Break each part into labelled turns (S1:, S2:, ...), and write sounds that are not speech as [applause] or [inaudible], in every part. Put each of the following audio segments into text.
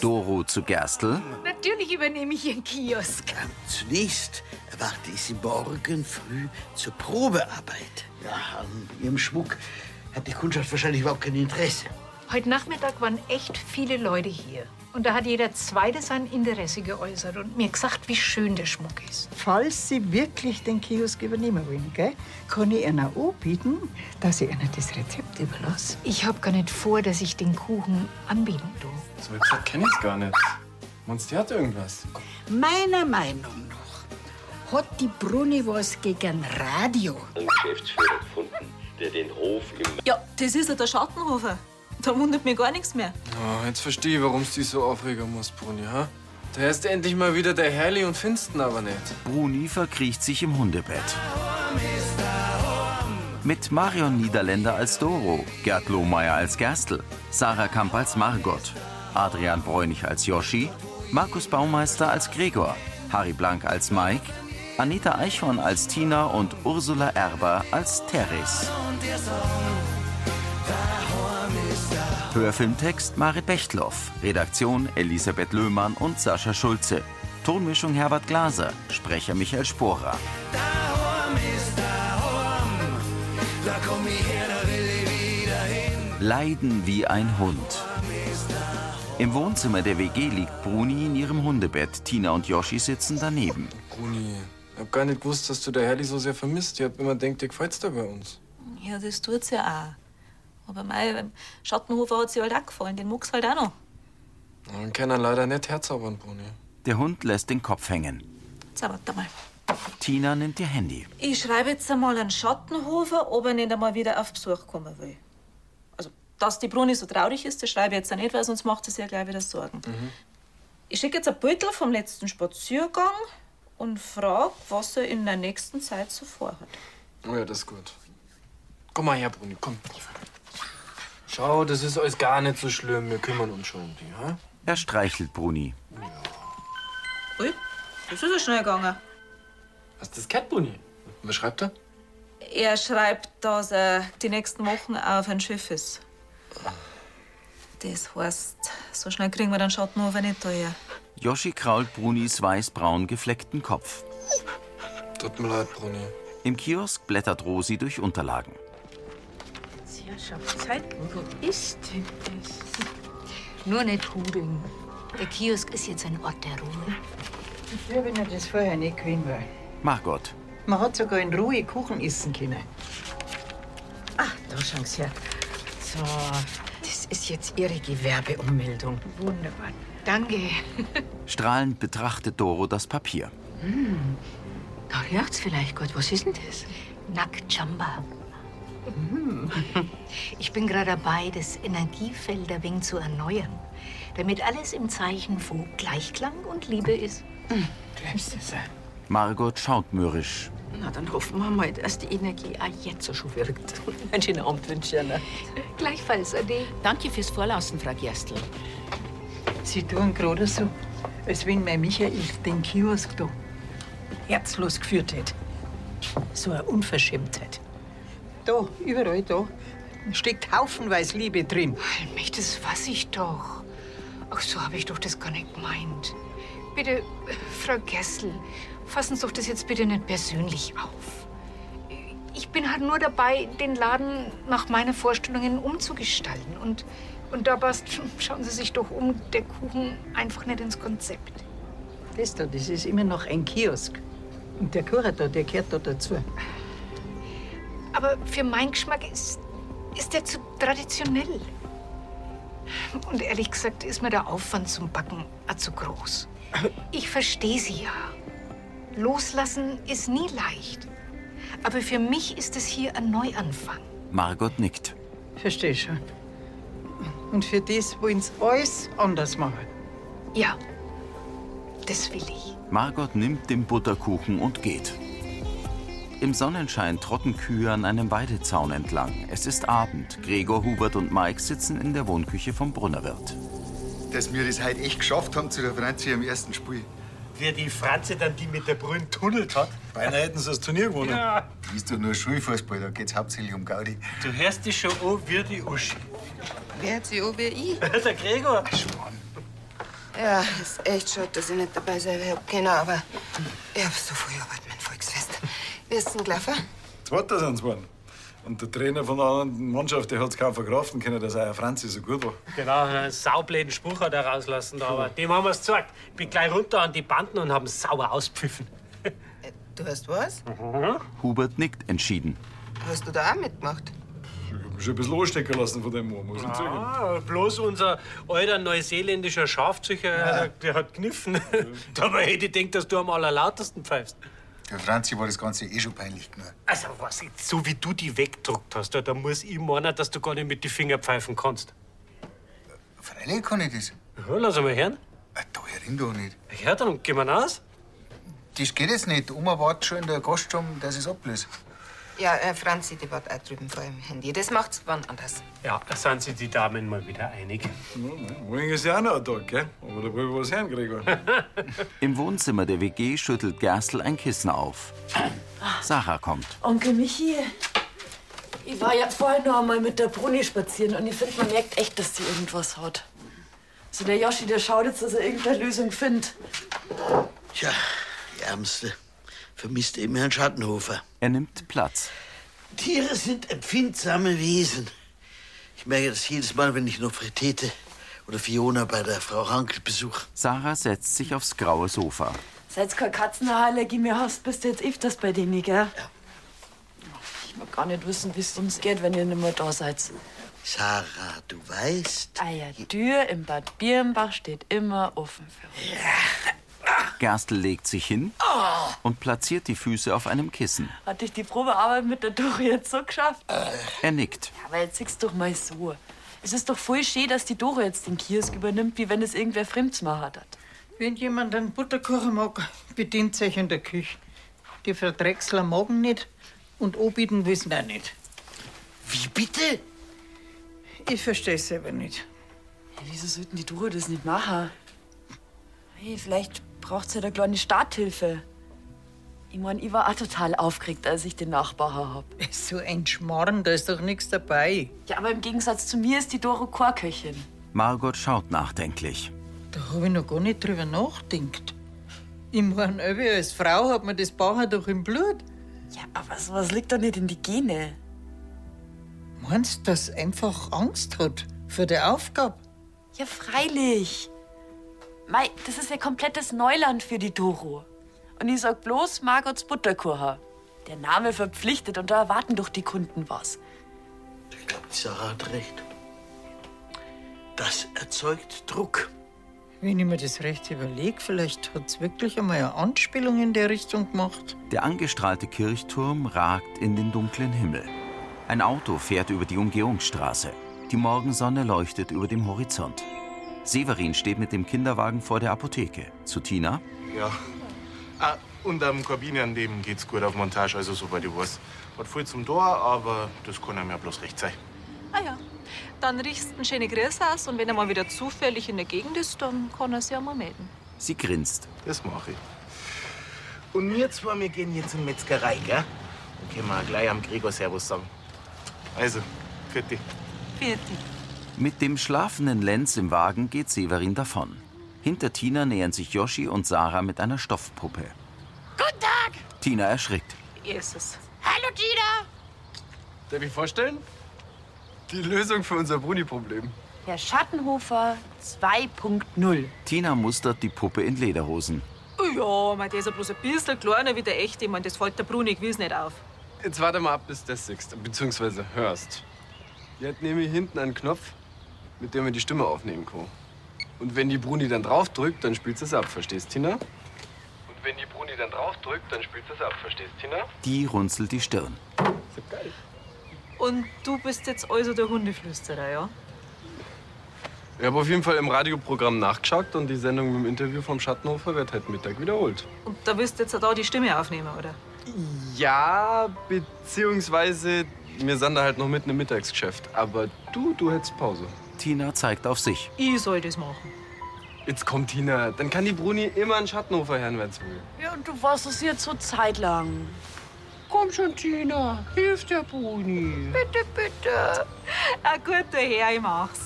S1: Doro zu Gerstl,
S2: Natürlich übernehme ich Ihren Kiosk.
S3: Zunächst erwarte ich Sie morgen früh zur Probearbeit. Ja, an Ihrem Schmuck hat die Kundschaft wahrscheinlich überhaupt kein Interesse.
S2: Heute Nachmittag waren echt viele Leute hier. Und da hat jeder Zweite sein Interesse geäußert und mir gesagt, wie schön der Schmuck ist.
S4: Falls Sie wirklich den Kiosk übernehmen wollen, gell, kann ich Ihnen anbieten, dass ich Ihnen das Rezept überlasse.
S2: Ich hab gar nicht vor, dass ich den Kuchen anbieten tue.
S5: So wie gesagt, kenn ich's gar nicht. Meinst du, die hat irgendwas?
S4: Meiner Meinung nach hat die Bruni was gegen Radio.
S6: einen Geschäftsführer gefunden, der den Hof im
S7: Ja, das ist ja der Schattenhofer. Da wundert mich gar nichts mehr.
S5: Oh, jetzt verstehe ich, warum du dich so aufregen musst, Bruni, ha? Da ist endlich mal wieder der Herrli und Finsten aber nicht.
S1: Bruni verkriecht sich im Hundebett. Mit Marion Niederländer als Doro, Gerd Lohmeier als Gerstl, Sarah Kamp als Margot, Adrian Bräunig als Joschi, Markus Baumeister als Gregor, Harry Blank als Mike, Anita Eichhorn als Tina und Ursula Erber als Teres. Hörfilmtext Marit Bechtloff, Redaktion Elisabeth Löhmann und Sascha Schulze, Tonmischung Herbert Glaser, Sprecher Michael Sporer. Leiden wie ein Hund. Im Wohnzimmer der WG liegt Bruni in ihrem Hundebett. Tina und Yoshi sitzen daneben.
S5: Bruni, ich hab gar nicht gewusst, dass du der Herli so sehr vermisst. Ich hab immer gedacht, dir gefällt's da bei uns.
S7: Ja, das tut's ja auch. Aber mei, beim Schattenhofer hat sie halt auch gefallen. Den mag's halt auch noch.
S5: Man kann ihn leider nicht herzaubern, Bruni.
S1: Der Hund lässt den Kopf hängen.
S7: Jetzt warte mal.
S1: Tina nimmt ihr Handy.
S7: Ich schreibe jetzt einmal an Schattenhofer, ob er nicht einmal wieder auf Besuch kommen will. Also, dass die Bruni so traurig ist, das schreibe ich jetzt auch nicht, weil sonst macht sie sich ja gleich wieder Sorgen. Ich schicke jetzt ein Beutel vom letzten Spaziergang und frage, was er in der nächsten Zeit so vorhat.
S5: Oh ja, das ist gut. Komm mal her, Bruni, komm. Schau, das ist alles gar nicht so schlimm. Wir kümmern uns schon um die, ha?
S1: Er streichelt Bruni.
S7: Ui, das ist ja schnell gegangen.
S5: Hast du das gehört, Bruni? Was schreibt er?
S7: Er schreibt, dass er die nächsten Wochen auf ein Schiff ist. Das heißt, so schnell kriegen wir den Schattenhofer nicht daher.
S1: Yoshi krault Brunis weiß-braun gefleckten Kopf.
S5: Tut mir leid, Bruni.
S1: Im Kiosk blättert Rosi durch Unterlagen.
S2: Ja, schau, Zeit. Wo ist denn das? Nur nicht hudeln. Der Kiosk ist jetzt ein Ort der Ruhe.
S4: Ja, wenn er das vorher nicht gewesen war.
S1: Margot.
S4: Man hat sogar in Ruhe Kuchen essen können. Ah, da schauen Sie her. So, das ist jetzt Ihre Gewerbeummeldung.
S2: Wunderbar. Danke. [laughs]
S1: Strahlend betrachtet Doro das Papier.
S2: Da riecht's vielleicht gut. Was ist denn das? Nackjamba. [laughs] Ich bin gerade dabei, das Energiefeld ein wenig zu erneuern, damit alles im Zeichen von Gleichklang und Liebe ist.
S4: Glaubst du das?
S1: Margot schaut mürrisch.
S4: Na, dann hoffen wir mal, dass die Energie auch jetzt so schon wirkt. [laughs] Einen schönen Abend wünsche ich Ihnen.
S2: Gleichfalls, Ade.
S8: Danke fürs Vorlassen, Frau Gerstl.
S4: Sie tun gerade so, als wenn mein Michael den Kiosk da herzlos geführt hätte. So eine Unverschämtheit. Da, überall da, steckt haufenweise Liebe drin.
S2: Allmächtig, das weiß ich doch. Ach, so habe ich doch das gar nicht gemeint. Bitte, Frau Gessel, fassen Sie doch das jetzt bitte nicht persönlich auf. Ich bin halt nur dabei, den Laden nach meinen Vorstellungen umzugestalten. Und, und da passt, [laughs] schauen Sie sich doch um, der Kuchen einfach nicht ins Konzept.
S4: Das da, das ist immer noch ein Kiosk. Und der da, der gehört da dazu.
S2: Aber für meinen Geschmack ist, ist der zu traditionell. Und ehrlich gesagt ist mir der Aufwand zum Backen auch zu groß. Ich verstehe Sie ja. Loslassen ist nie leicht. Aber für mich ist es hier ein Neuanfang.
S1: Margot nickt.
S4: Versteh schon. Und für das wollen sie alles anders machen.
S2: Ja, das will ich.
S1: Margot nimmt den Butterkuchen und geht. Im Sonnenschein trotten Kühe an einem Weidezaun entlang. Es ist Abend. Gregor, Hubert und Mike sitzen in der Wohnküche vom Brunnerwirt.
S9: Dass wir das heute echt geschafft haben zu der Franzi im ersten Spiel.
S10: Wie die Franzi dann die mit der Brünn tunnelt hat.
S9: Beinahe hätten sie das Turnier gewonnen.
S10: Ja.
S9: Das ist doch nur Schulfußball, da geht's hauptsächlich um Gaudi.
S10: Du hörst dich schon an wie die Uschi.
S8: Wer hat sie auch wie ich? [laughs]
S10: der Gregor.
S11: Ja, ist echt schade, dass ich nicht dabei sein werde können, aber ich hab so viel Arbeit mit dem Volksfest. Wie ist denn gelaufen?
S12: Zweiter sind sie geworden. Und der Trainer von der anderen Mannschaft, der hat es kaum verkraften können, dass euer Franzi so gut war.
S10: Genau, einen saubläden Spruch hat er rauslassen, da, aber dem haben wir es gezeigt. Ich bin gleich runter an die Banden und haben sauber auspfiffen. [laughs]
S11: Du hast was?
S1: Hubert nickt entschieden.
S11: Hast du da auch mitgemacht?
S12: Ich hab mich schon ein bisschen anstecken lassen von dem Mann, muss ich zugeben.
S10: Ah, bloß unser alter neuseeländischer Schafzüchter, der, der hat kniffen. [laughs] Dabei hätte ich gedacht, dass du am allerlautesten pfeifst.
S9: Der Franzi war das Ganze eh schon peinlich genug.
S10: Also, was, so wie du die weggedruckt hast, da, da muss ich meinen, dass du gar nicht mit den Fingern pfeifen kannst.
S9: Freilich kann ich das.
S10: Ja, lass mal hören.
S9: Da herin doch nicht.
S10: Ja, dann gehen wir raus.
S9: Das geht jetzt nicht. Oma wartet schon in der Gaststube, dass ich es ablöse.
S11: Ja, äh, Franzi, die war auch drüben vor dem Handy. Das macht's wann anders.
S10: Ja, da sind sich die Damen mal wieder einig.
S12: Morgen ist ja auch noch ein Tag, gell? Aber da will ich was hören, Gregor. [laughs]
S1: Im Wohnzimmer der WG schüttelt Gerstl ein Kissen auf. Sarah kommt.
S13: Onkel Michi, ich war ja vorhin noch einmal mit der Bruni spazieren und ich finde, man merkt echt, dass sie irgendwas hat. So der Joschi, der schaut jetzt, dass er irgendeine Lösung findet.
S3: Tja, die Ärmste vermisst eben Herrn Schattenhofer.
S1: Er nimmt Platz.
S3: Tiere sind empfindsame Wesen. Ich merke das jedes Mal, wenn ich Nofretete oder Fiona bei der Frau Hankel besuche.
S1: Sarah setzt sich aufs graue Sofa.
S13: Seit kein Katzenallergie mehr hast, bist du jetzt öfters bei denen, gell? Ja. Ich mag gar nicht wissen, wie es uns geht, wenn ihr nicht mehr da seid.
S3: Sarah, du weißt.
S13: Ja, die Tür im Bad Birnbach steht immer offen für uns.
S1: Gerstl legt sich hin und platziert die Füße auf einem Kissen.
S13: Hat dich die Probearbeit mit der Doro jetzt so geschafft?
S1: Er nickt.
S13: Ja, aber jetzt siehst doch mal so. Es ist doch voll schön, dass die Doro jetzt den Kiosk übernimmt, wie wenn es irgendwer Fremds gemacht hat.
S4: Wenn jemand einen Butterkuchen mag, bedient sich in der Küche. Die Frau Drechsler mag ihn nicht und anbieten ihn auch nicht.
S3: Wie bitte?
S4: Ich verstehe selber nicht.
S13: Ja, wieso sollten die Doro das nicht machen? Hey, vielleicht braucht sie ja eine kleine Starthilfe. Ich mein, ich war auch total aufgeregt, als ich den Nachbar hab.
S4: So ein Schmarrn, da ist doch nichts dabei.
S13: Ja, aber im Gegensatz zu mir ist die Doro Chorköchin.
S1: Margot schaut nachdenklich.
S4: Da habe ich noch gar nicht drüber nachgedacht. Ich mein, Öbi, als Frau hat man das Bauern doch im Blut.
S13: Ja, aber sowas liegt doch nicht in die Gene.
S4: Meinst du, dass einfach Angst hat vor der Aufgabe?
S13: Ja, freilich. Mei, das ist ja komplettes Neuland für die Doro. Und ich sag bloß Margots Butterkuchen. Der Name verpflichtet und da erwarten doch die Kunden was.
S3: Ich glaube, die Sarah hat recht. Das erzeugt Druck.
S4: Wenn ich mir das recht überlege, vielleicht hat es wirklich einmal eine Anspielung in der Richtung gemacht.
S1: Der angestrahlte Kirchturm ragt in den dunklen Himmel. Ein Auto fährt über die Umgehungsstraße. Die Morgensonne leuchtet über dem Horizont. Severin steht mit dem Kinderwagen vor der Apotheke. Zu Tina.
S14: Ja. Ah, und am Kabine an dem geht's gut auf Montage, also soweit ich weiß. Hat viel zum Tor, aber das kann einem ja bloß recht sein.
S7: Ah ja. Dann riechst du einen schönen Grüß aus und wenn er mal wieder zufällig in der Gegend ist, dann kann er sich ja mal melden.
S1: Sie grinst.
S14: Das mache ich. Und wir zwei, wir gehen jetzt in die Metzgerei, gell? Dann können wir gleich am Gregor Servus sagen. Also, für dich.
S7: Fertig.
S1: Mit dem schlafenden Lenz im Wagen geht Severin davon. Hinter Tina nähern sich Yoshi und Sarah mit einer Stoffpuppe.
S15: Guten Tag!
S1: Tina erschrickt.
S7: Erstes.
S15: Hallo, Tina!
S5: Darf ich vorstellen? Die Lösung für unser Bruni-Problem.
S13: Herr Schattenhofer 2.0.
S1: Tina mustert die Puppe in Lederhosen.
S7: Ja, mein, der ist ja bloß ein bisschen kleiner wie der echte. Ich mein, das fällt der Bruni gewiss nicht auf.
S5: Jetzt warte mal ab, bis du das siehst, beziehungsweise hörst. Die hat nämlich hinten einen Knopf, mit dem man die Stimme aufnehmen kann. Und wenn die Bruni dann draufdrückt, dann spielt sie es ab, verstehst, Tina? Und wenn die Bruni dann draufdrückt, dann spielt sie es ab, verstehst, Tina?
S1: Die runzelt die Stirn.
S5: Ist ja geil.
S7: Und du bist jetzt also der Hundeflüsterer, ja?
S5: Ich habe auf jeden Fall im Radioprogramm nachgeschaut und die Sendung mit dem Interview vom Schattenhofer wird heute Mittag wiederholt.
S7: Und da willst du jetzt da die Stimme aufnehmen, oder?
S5: Ja, beziehungsweise wir sind da halt noch mitten im Mittagsgeschäft. Aber du, du hättest Pause.
S1: Tina zeigt auf sich.
S7: Ich soll das machen.
S5: Jetzt kommt Tina, dann kann die Bruni immer einen Schattenhofer hören, wenn sie will.
S13: Ja, und du warst es jetzt so zeitlang.
S15: Komm schon, Tina. Hilf der Bruni.
S7: Bitte, bitte. Ah, gut, der Herr, ich mach's.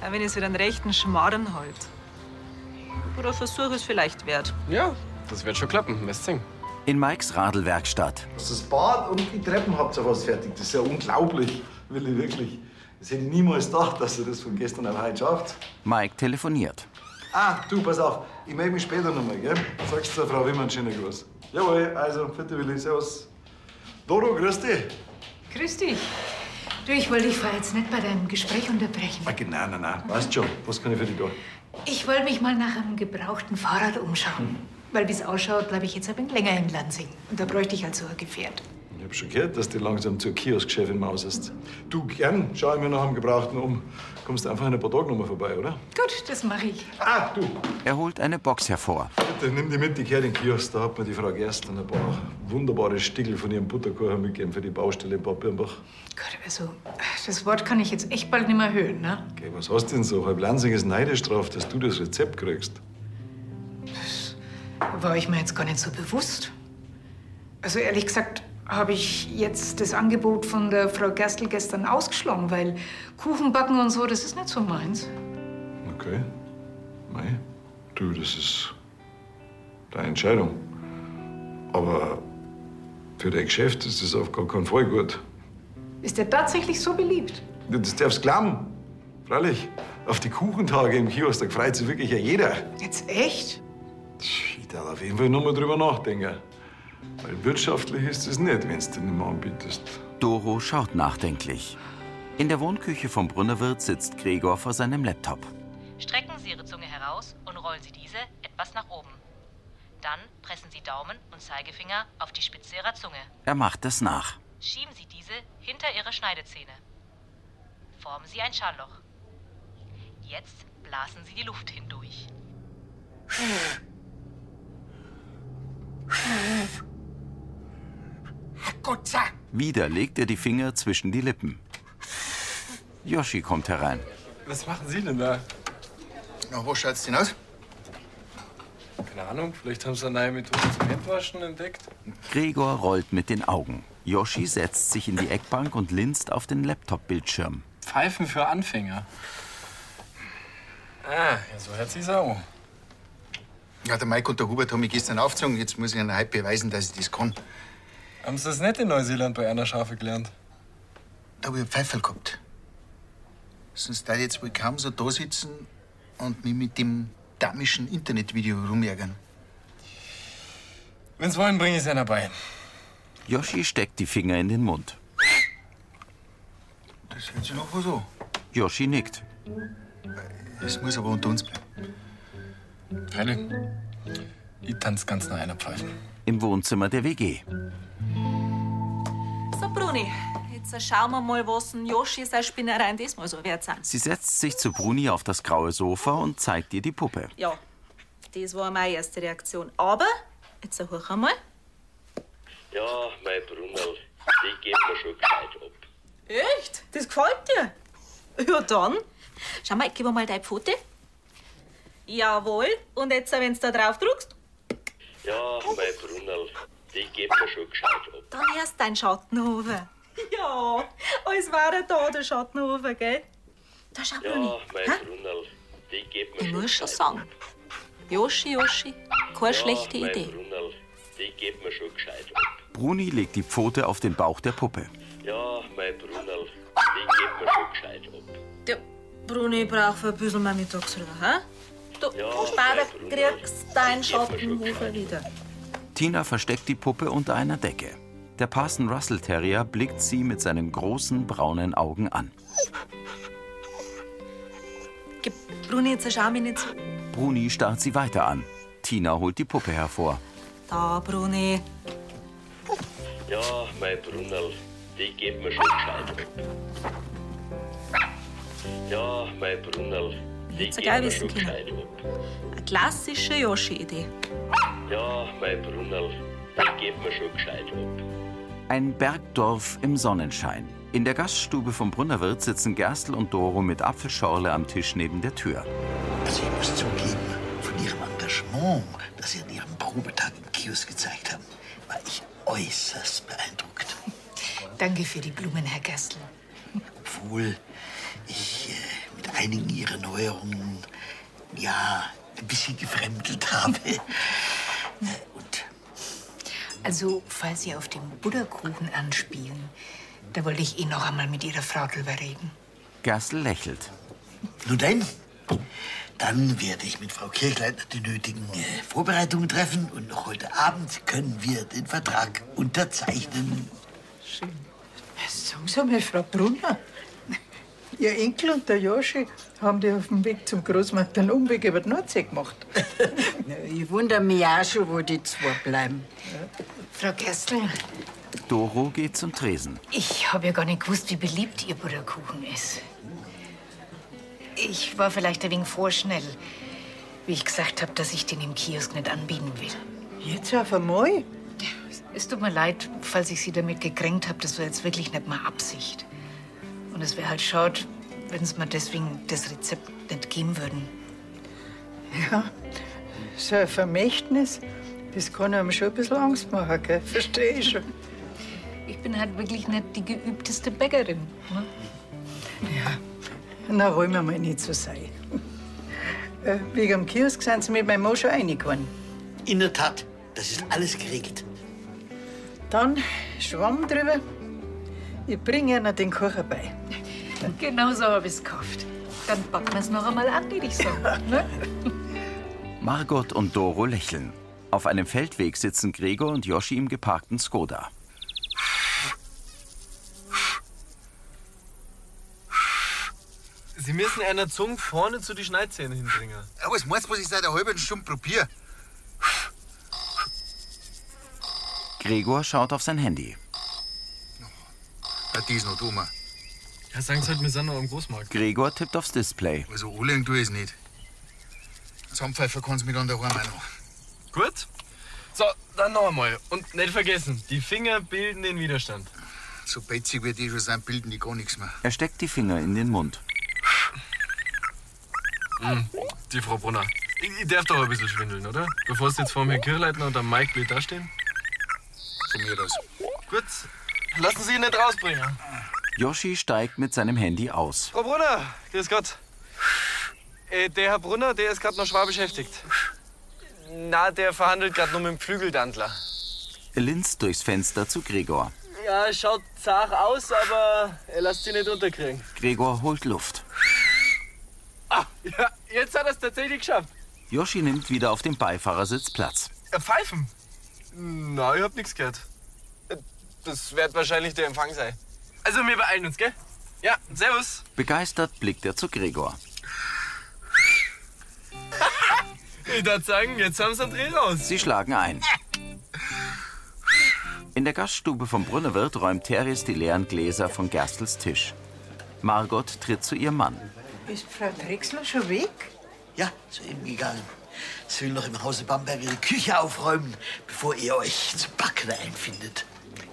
S7: Auch wenn ich so einen rechten Schmarrn halt. Oder Versuch ist vielleicht wert.
S5: Ja, das wird schon klappen. Singen.
S1: In Mikes Radlwerkstatt.
S12: Das Bad und die Treppen habt ihr fast fertig. Das ist ja unglaublich, Willi, wirklich. Das hätte ich niemals gedacht, dass ihr das von gestern auf heute schafft.
S1: Mike telefoniert.
S12: Ah, du, pass auf. Ich melde mich später noch mal, gell? Sagst der Frau Wimmer einen schönen Gruß. Jawohl, also, bitte Willi, servus. Doro, grüß dich.
S2: Grüß dich. Du, ich wollte dich vorher jetzt nicht bei deinem Gespräch unterbrechen.
S12: Ah, nein, nein, nein. Weißt schon, was kann ich für dich tun?
S2: Ich wollte mich mal nach einem gebrauchten Fahrrad umschauen. Weil wie es ausschaut, bleibe ich jetzt ein wenig länger in Lansing. Und da bräuchte ich also ein Gefährt.
S12: Ich hab schon gehört, dass du langsam zur Kioskchefin mausest. Du, gern, schau ich mir nach einem Gebrauchten um. Kommst du einfach in ein paar Tagen noch mal vorbei, oder?
S2: Gut, das mache ich.
S12: Ah, du.
S1: Er holt eine Box hervor.
S12: Bitte, nimm die mit, die gehört in den Kiosk. Da hat mir die Frau Gersten ein paar wunderbare Stiegel von ihrem Butterkuchen mitgegeben für die Baustelle in Bad Birnbach.
S2: Gut, also, das Wort kann ich jetzt echt bald nicht mehr hören, ne?
S12: Okay, was hast du denn so? Halb Lansing ist neidisch drauf, dass du das Rezept kriegst.
S2: War ich mir jetzt gar nicht so bewusst. Also ehrlich gesagt habe ich jetzt das Angebot von der Frau Gerstl gestern ausgeschlagen, weil Kuchen backen und so, das ist nicht so meins.
S12: Okay. Mei, du, das ist deine Entscheidung. Aber für dein Geschäft ist das auf gar keinen Fall gut.
S2: Ist der tatsächlich so beliebt?
S12: Das darfst du glauben. Freilich, auf die Kuchentage im Kiosk, da freut sich wirklich ja jeder.
S2: Jetzt echt?
S12: Ich darf auf jeden Fall noch mal drüber nachdenken. Weil wirtschaftlich ist es nicht, wenn du den nicht mehr anbietest.
S1: Doro schaut nachdenklich. In der Wohnküche vom Brunnerwirt sitzt Gregor vor seinem Laptop.
S16: Strecken Sie Ihre Zunge heraus und rollen Sie diese etwas nach oben. Dann pressen Sie Daumen und Zeigefinger auf die Spitze Ihrer Zunge.
S1: Er macht es nach.
S16: Schieben Sie diese hinter Ihre Schneidezähne. Formen Sie ein Schalloch. Jetzt blasen Sie die Luft hindurch. [laughs]
S1: Wieder legt er die Finger zwischen die Lippen. Yoshi kommt herein.
S5: Was machen Sie denn da?
S9: Na, wo schaut's denn aus?
S5: Keine Ahnung, vielleicht haben Sie eine neue Methode zum Händewaschen entdeckt?
S1: Gregor rollt mit den Augen. Yoshi setzt sich in die Eckbank und linst auf den Laptop-Bildschirm.
S5: Pfeifen für Anfänger. Ah, ja, so hört sich's auch.
S9: Ja, der Mike und der Hubert haben mich gestern aufgezogen. Jetzt muss ich ihnen heute beweisen, dass ich das kann.
S5: Haben Sie das nicht in Neuseeland bei einer Schafe gelernt?
S9: Da habe ich einen Pfeifel gehabt. Sonst da jetzt wohl kaum so da sitzen und mich mit dem damischen Internetvideo rumärgern.
S5: Wenn's wollen, bringe ich einer bei.
S1: Yoshi steckt die Finger in den Mund.
S9: Das hört sich noch an.
S1: Yoshi nickt.
S9: Es muss aber unter uns bleiben.
S5: Freilich. Ich tanz ganz nach einer Pfeife.
S1: Im Wohnzimmer der WG.
S7: So, Bruni, jetzt schauen wir mal, was ein Yoshi seine Spinnereien diesmal so wert sind.
S1: Sie setzt sich zu Bruni auf das graue Sofa und zeigt ihr die Puppe.
S7: Ja, das war meine erste Reaktion. Aber, jetzt hoch einmal.
S6: Ja, mein Brunnerl, die geht mir schon gescheit ab.
S7: Echt? Das gefällt dir? Ja, dann. Schau mal, gib mir mal dein Pfote. Jawohl. Und jetzt, wenn du da drauf drückst,
S6: Ja, mein Brunnerl, die geht mir schon gescheit ab.
S7: dann erst dein Schattenhofer. [laughs] Ja, als wäre da der Schattenhofer, gell? Da schau,
S6: Ja,
S7: Bruni.
S6: mein
S7: Hä?
S6: Brunnerl, die geht mir
S7: Ich
S6: schon
S7: muss schon
S6: gescheit
S7: sagen. Yoshi, Yoshi, keine
S6: ja,
S7: schlechte
S6: mein
S7: Idee.
S6: Brunnerl, die geht mir schon gescheit ab.
S1: Bruni legt die Pfote auf den Bauch der Puppe.
S6: Ja, mein Brunnerl, die geht mir schon gescheit ab.
S7: Der Bruni braucht ein bisschen mehr Mittagsruhe, hä? Du,
S6: Ja,
S7: später kriegst du deinen Schattenhofer wieder.
S1: Tina versteckt die Puppe unter einer Decke. Der Parson Russell Terrier blickt sie mit seinen großen braunen Augen an.
S7: Gib Bruni, jetzt schau mich nicht so.
S1: Bruni starrt sie weiter an. Tina holt die Puppe hervor.
S7: Da, Bruni.
S6: Ja, mein Brunnerl, die geht mir schon gescheit. Ja, mein Brunnerl,
S7: ja
S6: geht
S7: gleich wissen können. Eine klassische Yoshi-Idee.
S6: Ja, mein Brunnerl, die geht mir schon gescheit ab.
S1: Ein Bergdorf im Sonnenschein. In der Gaststube vom Brunnerwirt sitzen Gerstl und Doro mit Apfelschorle am Tisch neben der Tür.
S3: Also ich muss zugeben, von Ihrem Engagement, das Sie an Ihrem Probetag im Kiosk gezeigt haben, war ich äußerst beeindruckt.
S2: Danke für die Blumen, Herr Gerstl.
S3: Obwohl ich äh, mit einigen Ihrer Neuerungen, ja, ein bisschen gefremdelt habe.
S2: Also, falls Sie auf den Butterkuchen anspielen, da wollte ich eh noch einmal mit Ihrer Frau drüber reden.
S1: Gerstl lächelt.
S3: Nun denn, dann werde ich mit Frau Kirchleitner die nötigen äh, Vorbereitungen treffen und noch heute Abend können wir den Vertrag unterzeichnen.
S4: Schön. Sagen Sie mal, Frau Brunner, Ihr Enkel und der Joschi haben die auf dem Weg zum Großmarkt einen Umweg über die Nordsee gemacht. [laughs]
S17: Ich wundere mich auch schon, wo die zwei bleiben.
S2: Frau Gerstl,
S1: Doro geht zum Tresen.
S2: ich habe ja gar nicht gewusst, wie beliebt Ihr Butterkuchen ist. Ich war vielleicht ein wenig vorschnell, wie ich gesagt habe, dass ich den im Kiosk nicht anbieten will.
S4: Jetzt auf einmal?
S2: Es tut mir leid, falls ich Sie damit gekränkt habe. Das war jetzt wirklich nicht mal Absicht. Und es wäre halt schade, wenn Sie mir deswegen das Rezept nicht geben würden.
S4: Ja, so ein Vermächtnis, das kann einem schon ein bisschen Angst machen, gell? Verstehe ich schon. [laughs]
S2: Ich bin halt wirklich nicht die geübteste Bäckerin. Ne?
S4: Na, wollen wir mal nicht so sein. Äh, wegen dem Kiosk sind Sie mit meinem Mann schon reingegangen.
S3: In der Tat, das ist alles geregelt.
S4: Dann Schwamm drüber. Ich bringe Ihnen den Kocher bei.
S2: Genau so habe ich es gekauft. Dann packen wir es noch einmal an, würde ich sagen. Ne? [laughs]
S1: Margot und Doro lächeln. Auf einem Feldweg sitzen Gregor und Joschi im geparkten Skoda.
S5: Sie müssen einer Zunge vorne zu die Schneidzähne hinbringen.
S9: Ja, was meinst du, was ich seit einer halben Stunde probiere?
S1: Gregor schaut auf sein Handy.
S9: Ja, die ist noch dummer.
S5: Ja, sagen Sie halt, wir sind noch am Großmarkt.
S1: Gregor tippt aufs Display.
S9: Also tue ich es nicht. Zusammenpfeifen kannst du mich dann daheim auch noch.
S5: Gut. So, dann noch einmal. Und nicht vergessen, die Finger bilden den Widerstand.
S9: So betzig wie die schon sind, bilden die gar nichts mehr.
S1: Er steckt die Finger in den Mund.
S5: Hm, die Frau Brunner. Ich, ich darf doch ein bisschen schwindeln, oder? Bevor Sie jetzt vor dem Herrn Kirchleitner und am Mike Bild dastehen.
S9: Von mir das.
S5: Gut. Lassen Sie ihn nicht rausbringen.
S1: Joschi steigt mit seinem Handy aus.
S5: Frau Brunner, grüß Gott. Äh, der Herr Brunner, der ist gerade noch schwer beschäftigt. Na, der verhandelt gerade nur mit dem Flügeldandler.
S1: Er linst durchs Fenster zu Gregor.
S5: Ja, schaut zart aus, aber er lässt sich nicht unterkriegen.
S1: Gregor holt Luft.
S5: Ah, ja, jetzt hat er es tatsächlich geschafft.
S1: Joschi nimmt wieder auf dem Beifahrersitz Platz.
S5: Äh, Pfeifen? Na, ich hab nichts gehört. Das wird wahrscheinlich der Empfang sein. Also, wir beeilen uns, gell? Ja, servus.
S1: Begeistert blickt er zu Gregor. [laughs]
S5: Ich würde sagen, jetzt haben sie einen Dreh raus.
S1: Sie schlagen ein. In der Gaststube vom Brunnerwirt räumt Teres die leeren Gläser von Gerstels Tisch. Margot tritt zu ihrem Mann.
S4: Ist Frau Drechsler schon weg?
S3: Ja, soeben gegangen. Sie will noch im Hause Bamberger die Küche aufräumen, bevor ihr euch zum Backen einfindet.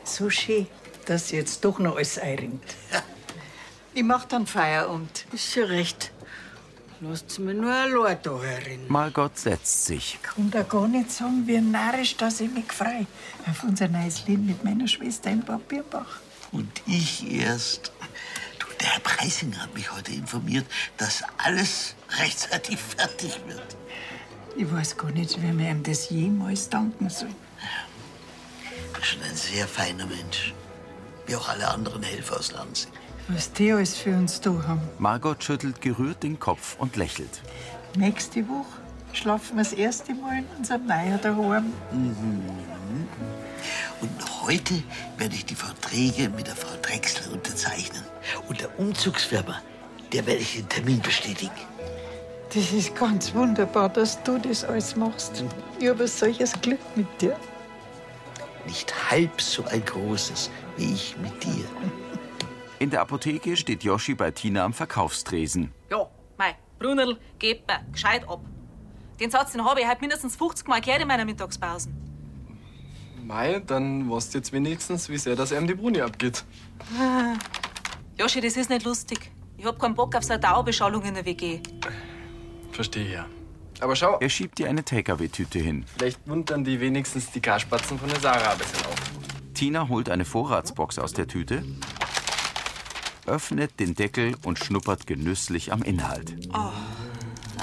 S4: So schön, dass sie jetzt doch noch alles einringt. Ich mach dann Feierabend.
S17: Ist schon recht. Lasst mir nur allein da herin.
S1: Margot setzt sich.
S4: kann da gar nicht sagen, wie narrisch dass ich mich frei auf unser neues Leben mit meiner Schwester in Papierbach.
S3: Und ich erst. Du, der Herr Preisinger hat mich heute informiert, dass alles rechtzeitig [laughs] fertig wird.
S4: Ich weiß gar nicht, wie mir ihm das jemals danken soll.
S3: Er ist schon ein sehr feiner Mensch. Wie auch alle anderen Helfer aus Lansing.
S4: Was die alles für uns da haben.
S1: Margot schüttelt gerührt den Kopf und lächelt.
S4: Nächste Woche schlafen wir das erste Mal in unserem Meier daheim.
S3: Mhm. Und noch heute werde ich die Verträge mit der Frau Drechsler unterzeichnen. Und der Umzugsfirma, der werde ich den Termin bestätigen.
S4: Das ist ganz wunderbar, dass du das alles machst. Ich habe ein solches Glück mit dir.
S3: Nicht halb so ein großes wie ich mit dir.
S1: In der Apotheke steht Joschi bei Tina am Verkaufstresen.
S7: Ja, mei, Brunnerl, gebt mir gescheit ab. Den Satz den habe ich halt mindestens 50 Mal gehört in meiner Mittagspause.
S5: Mei, dann weißt du jetzt wenigstens, wie sehr das ihm die Bruni abgeht.
S7: Ah. Joschi, das ist nicht lustig. Ich hab keinen Bock auf so eine Dauerbeschallung in der WG.
S5: Verstehe ja. Aber schau,
S1: Er schiebt ihr eine Takeaway-Tüte hin.
S5: vielleicht muntern die wenigstens die Kaspatzen von der Sarah ein bisschen auf.
S1: Tina holt eine Vorratsbox aus der Tüte, öffnet den Deckel und schnuppert genüsslich am Inhalt.
S7: Oh,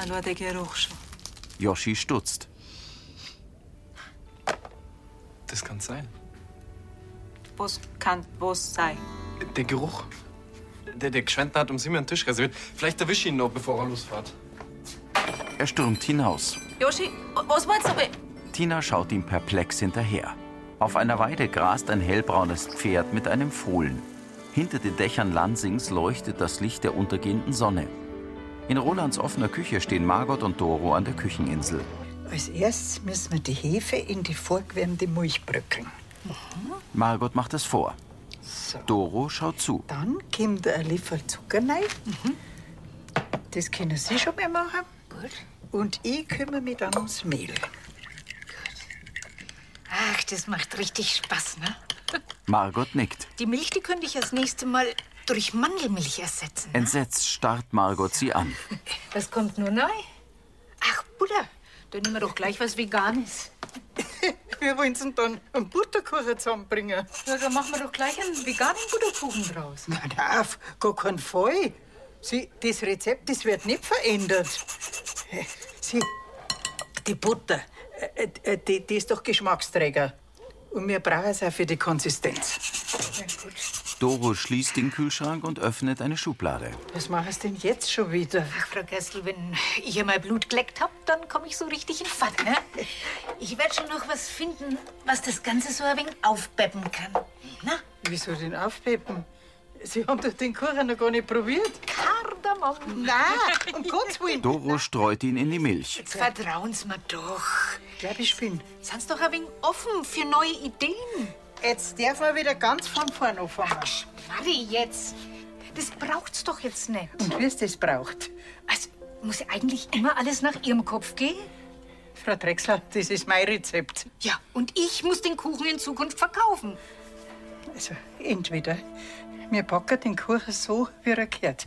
S7: allein der Geruch schon.
S1: Yoshi stutzt.
S5: Das kann sein.
S7: Was kann was sein?
S5: Der Geruch. Der, der Gschwendner hat um sieben einen Tisch reserviert. Vielleicht erwische ich ihn noch, bevor er losfährt.
S1: Er stürmt hinaus.
S7: Yoshi, was meinst du?
S1: Tina schaut ihm perplex hinterher. Auf einer Weide grast ein hellbraunes Pferd mit einem Fohlen. Hinter den Dächern Lansings leuchtet das Licht der untergehenden Sonne. In Rolands offener Küche stehen Margot und Doro an der Kücheninsel.
S4: Als erstes müssen wir die Hefe in die vorgewärmte Milch bröckeln.
S1: Margot macht es vor. Doro schaut zu.
S4: Dann kommt ein Löffel Zucker rein. Das können Sie schon mal machen. Gut. Und ich kümmere mich dann ums Mehl.
S2: Ach, das macht richtig Spaß, ne? [laughs]
S1: Margot nickt.
S2: Die Milch, die könnte ich das nächste Mal durch Mandelmilch ersetzen.
S1: Entsetzt starrt Margot sie an. [laughs]
S2: Was kommt nur neu? Ach, Butter. Dann nehmen wir doch gleich was Veganes. [laughs]
S4: Wir wollen denn dann einen Butterkuchen zusammenbringen.
S2: Ja, dann machen wir doch gleich einen veganen Butterkuchen draus.
S4: Nein, auf gar keinen Fall. Sie, das Rezept, das wird nicht verändert. Sie, die Butter, äh, äh, die, die ist doch Geschmacksträger. Und wir brauchen es auch für die Konsistenz.
S2: Ja, gut.
S1: Doro schließt den Kühlschrank und öffnet eine Schublade.
S4: Was machst du denn jetzt schon wieder?
S2: Ach, Frau Gerstl, wenn ich einmal Blut geleckt hab, dann komme ich so richtig in Fahrt, ne? Ich werde schon noch was finden, was das Ganze so ein wenig aufpeppen kann. Na?
S4: Wieso denn aufpeppen? Sie haben doch den Kuchen noch gar nicht probiert.
S2: Kardamom.
S4: Nein, um Gottes Willen.
S1: Doro streut ihn in die Milch.
S2: Jetzt vertrauen Sie mir doch.
S4: Glaub ich bin.
S2: Sind doch ein wenig offen für neue Ideen.
S4: Jetzt darf man wieder ganz von vorn anfangen.
S2: Mari, jetzt. Das braucht's doch jetzt nicht.
S4: Und wie es das braucht.
S2: Also, muss eigentlich immer alles nach Ihrem Kopf gehen?
S4: Frau Drechsler, das ist mein Rezept.
S2: Ja, und ich muss den Kuchen in Zukunft verkaufen.
S4: Also, entweder wir packen den Kuchen so, wie er gehört.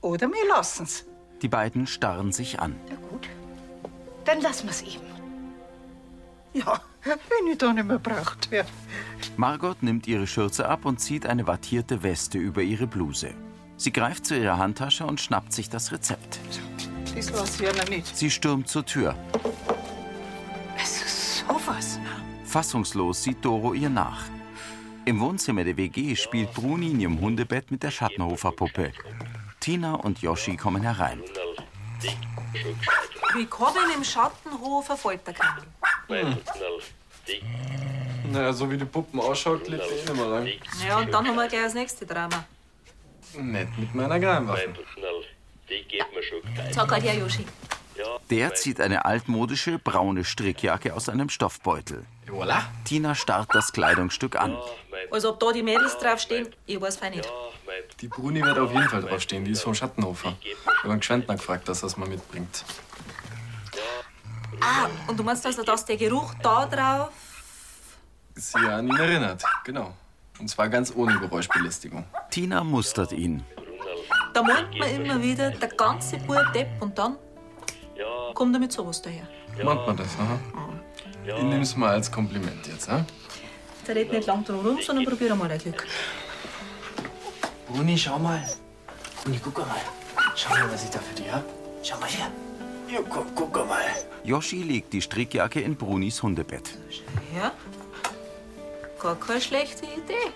S4: Oder wir lassen's.
S1: Die beiden starren sich an.
S2: Dann lassen wir's eben.
S4: Ja, wenn ich da nicht mehr braucht werde.
S1: Margot nimmt ihre Schürze ab und zieht eine wattierte Weste über ihre Bluse. Sie greift zu ihrer Handtasche und schnappt sich das Rezept.
S4: Das lasse ich ja noch nicht.
S1: Sie stürmt zur Tür.
S2: Also sowas.
S1: Fassungslos sieht Doro ihr nach. Im Wohnzimmer der WG spielt Bruni in ihrem Hundebett mit der Schattenhofer-Puppe. Tina und Yoshi kommen herein.
S7: Willkommen im Schattenhofer Folterkammer.
S5: Naja, so wie die Puppen ausschaut, lebt er eh nicht mehr lang.
S7: Ja, und dann haben wir gleich das nächste Drama.
S5: Nicht mit meiner Geheimwaffe.
S7: Sag halt her, Yoshi.
S1: Der zieht eine altmodische braune Strickjacke aus einem Stoffbeutel.
S5: Voilà.
S1: Tina starrt das Kleidungsstück an.
S7: Also, ob da die Mädels draufstehen, ich weiß fein nicht.
S5: Die Bruni wird auf jeden Fall draufstehen. Die ist vom Schattenhofer. Ich habe einen Gschwendner gefragt, dass er es mal mitbringt.
S7: Ah, und du meinst also, dass der Geruch da drauf.
S5: Sie an ihn erinnert. Genau. Und zwar ganz ohne Geräuschbelästigung.
S1: Tina mustert ihn.
S7: Da meint man immer wieder, der ganze Bub Depp und dann kommt er mit sowas daher.
S5: Meint man das, aha? Ich nehme es mal als Kompliment jetzt, ha?
S7: Der redet nicht lang drum rum, sondern probier mal dein Glück.
S10: Bruni, schau mal. Bruni, guck mal. Schau mal, was ich da für dich hab. Schau mal her. Ja, guck, guck mal.
S1: Yoshi legt die Strickjacke in Brunis Hundebett.
S7: Ja? Gar keine schlechte Idee.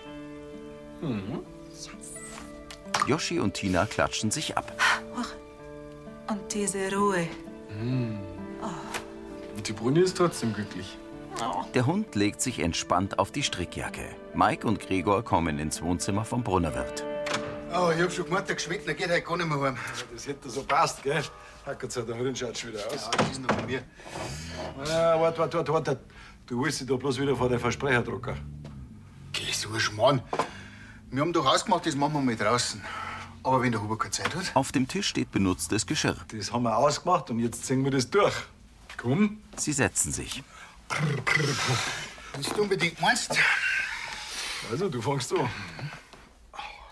S1: Yoshi und Tina klatschen sich ab.
S7: Und diese Ruhe.
S5: Und die Bruni ist trotzdem glücklich.
S1: Der Hund legt sich entspannt auf die Strickjacke. Mike und Gregor kommen ins Wohnzimmer vom Brunnerwirt.
S9: Oh, ich hab schon gemeint, der Geschwindner geht heute gar nicht mehr heim.
S12: Das hätte so passt, gell? Hackert's der Hund schaut schon wieder aus.
S9: Ja, das ist noch von mir.
S12: Na, warte, warte, warte, warte. Du willst dich da bloß wieder vor den Versprecher drucken.
S9: Geh, so ein Schmarrn. Wir haben doch ausgemacht, das machen wir mal draußen. Aber wenn der Huber keine Zeit hat.
S1: Auf dem Tisch steht benutztes Geschirr.
S12: Das haben wir ausgemacht und jetzt ziehen wir das durch. Komm.
S1: Sie setzen sich.
S9: Wenn du unbedingt meinst.
S12: Also, du fängst an.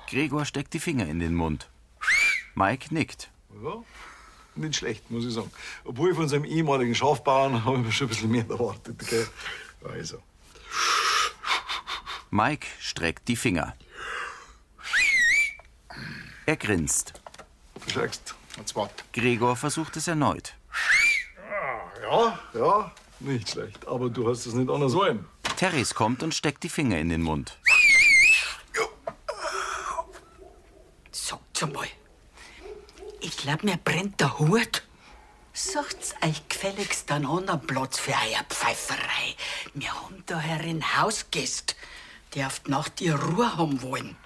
S1: Gregor steckt die Finger in den Mund. Mike nickt.
S12: Ja, nicht schlecht, muss ich sagen. Obwohl ich von seinem ehemaligen Schafbauern [laughs] habe ich mir schon ein bisschen mehr erwartet. Gell? Also.
S1: Mike streckt die Finger. Er grinst.
S9: Wart.
S1: Gregor versucht es erneut.
S12: Ja, ja, nicht schlecht. Aber du hast es nicht anders wollen.
S1: Teres kommt und steckt die Finger in den Mund.
S17: Sagt's einmal. Ich glaub, mir brennt der Hut. Sagt's euch gefälligst einen anderen Platz für eure Pfeiferei. Wir haben da herin Hausgäste, die auf die Nacht ihre Ruhe haben wollen.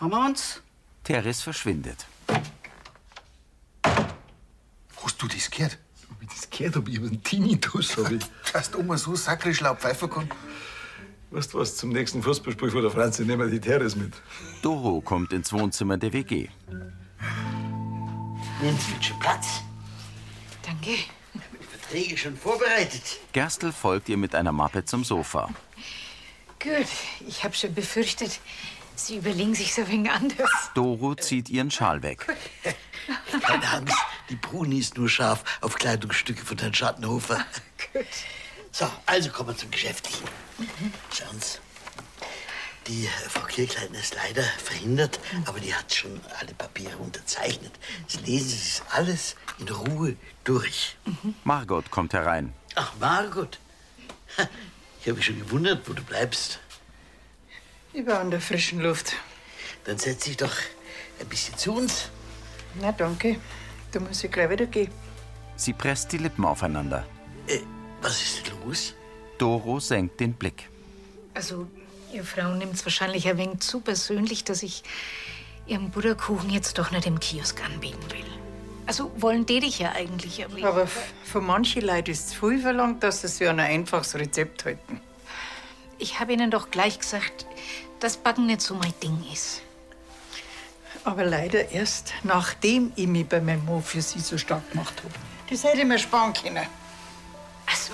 S17: Haben wir uns?
S1: Teres verschwindet.
S9: Hast du das gehört?
S12: Ob ich das gehört hab, ich hab einen Tinnitus, hab ich. [laughs]
S9: Dass du immer so sakrisch laut pfeifen kann.
S12: Weißt du was, zum nächsten Fußballspiel von der Franzi nehmen wir die Teres mit.
S1: Doro kommt ins Wohnzimmer der WG.
S3: Nehmen Sie schon Platz.
S2: Danke.
S3: Die Verträge schon vorbereitet.
S1: Gerstl folgt ihr mit einer Mappe zum Sofa.
S2: Gut, ich habe schon befürchtet, Sie überlegen sich so wenig anders.
S1: Doro zieht ihren Schal weg. [laughs]
S3: Keine Angst, die Bruni ist nur scharf auf Kleidungsstücke von Herrn Schattenhofer.
S2: Gut.
S3: So, also kommen wir zum Geschäftlichen. Schauen Sie. Die äh, Frau Kirklein ist leider verhindert, aber die hat schon alle Papiere unterzeichnet. Jetzt lesen Sie es alles in Ruhe durch.
S1: Margot kommt herein.
S3: Ach, Margot. Ich habe mich schon gewundert, wo du bleibst.
S4: Ich war an der frischen Luft.
S3: Dann setz dich doch ein bisschen zu uns.
S4: Na, danke. Da muss ich gleich wieder gehen.
S1: Sie presst die Lippen aufeinander.
S3: Äh, was ist los?
S1: Doro senkt den Blick.
S2: Also, Ihr Frau nimmt's wahrscheinlich ein wenig zu persönlich, dass ich Ihren Butterkuchen jetzt doch nicht im Kiosk anbieten will. Also, wollen die dich ja eigentlich, aber, ich-
S4: Aber f- von manchen Leuten ist es viel verlangt, dass sie sich an ein einfaches Rezept halten.
S2: ich habe Ihnen doch gleich gesagt, dass Backen nicht so mein Ding ist.
S4: Aber leider erst, nachdem ich mich bei meinem Mann für sie so stark gemacht habe. Das hätte ich mir sparen können.
S2: Also,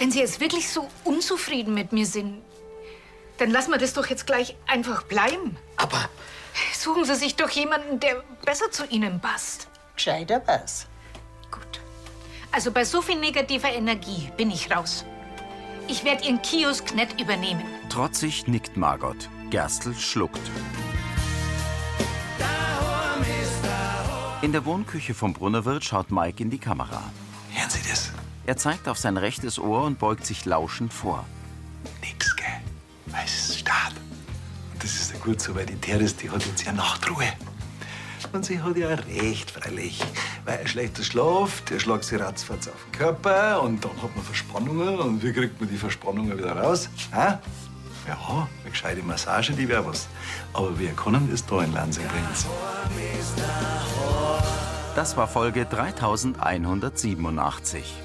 S2: wenn Sie jetzt wirklich so unzufrieden mit mir sind, dann lassen wir das doch jetzt gleich einfach bleiben.
S3: Aber.
S2: Suchen Sie sich doch jemanden, der besser zu Ihnen passt.
S4: Gescheiter was.
S2: Also bei so viel negativer Energie bin ich raus. Ich werde Ihren Kiosk nicht übernehmen.
S1: Trotzig nickt Margot. Gerstl schluckt. In der Wohnküche vom Brunnerwirt schaut Mike in die Kamera.
S9: Hören Sie das?
S1: Er zeigt auf sein rechtes Ohr und beugt sich lauschend vor.
S9: Nix, gell? Weil es ist Start. Und das ist ja gut so, weil die Teres, die hat jetzt ja Nachtruhe. Und sie hat ja recht, freilich. Weil ein schlechter Schlaf, der schlägt sie ratzfatz auf den Körper und dann hat man Verspannungen. Und wie kriegt man die Verspannungen wieder raus? Ha? Ja, eine gescheite Massage, die wäre was. Aber wir können das da in Lansing bringen.
S1: Das war Folge 3187.